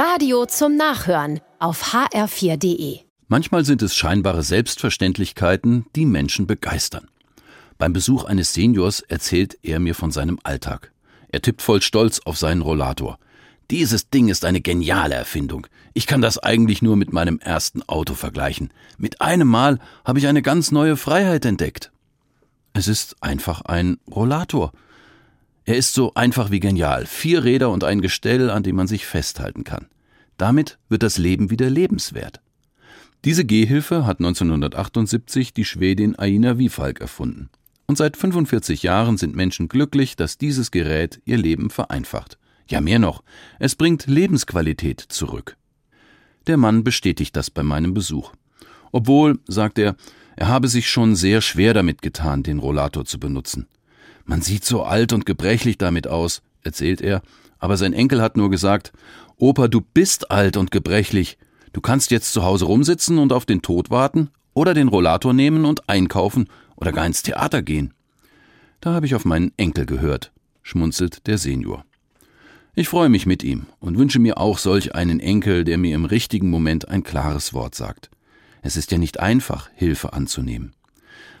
Radio zum Nachhören auf hr4.de. Manchmal sind es scheinbare Selbstverständlichkeiten, die Menschen begeistern. Beim Besuch eines Seniors erzählt er mir von seinem Alltag. Er tippt voll Stolz auf seinen Rollator. Dieses Ding ist eine geniale Erfindung. Ich kann das eigentlich nur mit meinem ersten Auto vergleichen. Mit einem Mal habe ich eine ganz neue Freiheit entdeckt. Es ist einfach ein Rollator. Er ist so einfach wie genial. Vier Räder und ein Gestell, an dem man sich festhalten kann. Damit wird das Leben wieder lebenswert. Diese Gehhilfe hat 1978 die Schwedin Aina Wifalk erfunden. Und seit 45 Jahren sind Menschen glücklich, dass dieses Gerät ihr Leben vereinfacht. Ja, mehr noch, es bringt Lebensqualität zurück. Der Mann bestätigt das bei meinem Besuch. Obwohl, sagt er, er habe sich schon sehr schwer damit getan, den Rollator zu benutzen. Man sieht so alt und gebrechlich damit aus, erzählt er, aber sein Enkel hat nur gesagt, Opa, du bist alt und gebrechlich. Du kannst jetzt zu Hause rumsitzen und auf den Tod warten oder den Rollator nehmen und einkaufen oder gar ins Theater gehen. Da habe ich auf meinen Enkel gehört, schmunzelt der Senior. Ich freue mich mit ihm und wünsche mir auch solch einen Enkel, der mir im richtigen Moment ein klares Wort sagt. Es ist ja nicht einfach, Hilfe anzunehmen.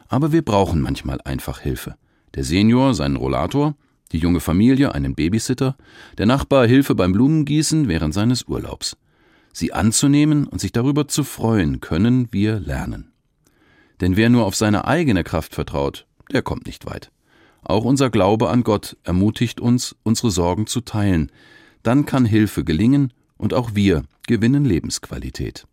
Aber wir brauchen manchmal einfach Hilfe der Senior seinen Rollator, die junge Familie einen Babysitter, der Nachbar Hilfe beim Blumengießen während seines Urlaubs. Sie anzunehmen und sich darüber zu freuen, können wir lernen. Denn wer nur auf seine eigene Kraft vertraut, der kommt nicht weit. Auch unser Glaube an Gott ermutigt uns, unsere Sorgen zu teilen. Dann kann Hilfe gelingen und auch wir gewinnen Lebensqualität.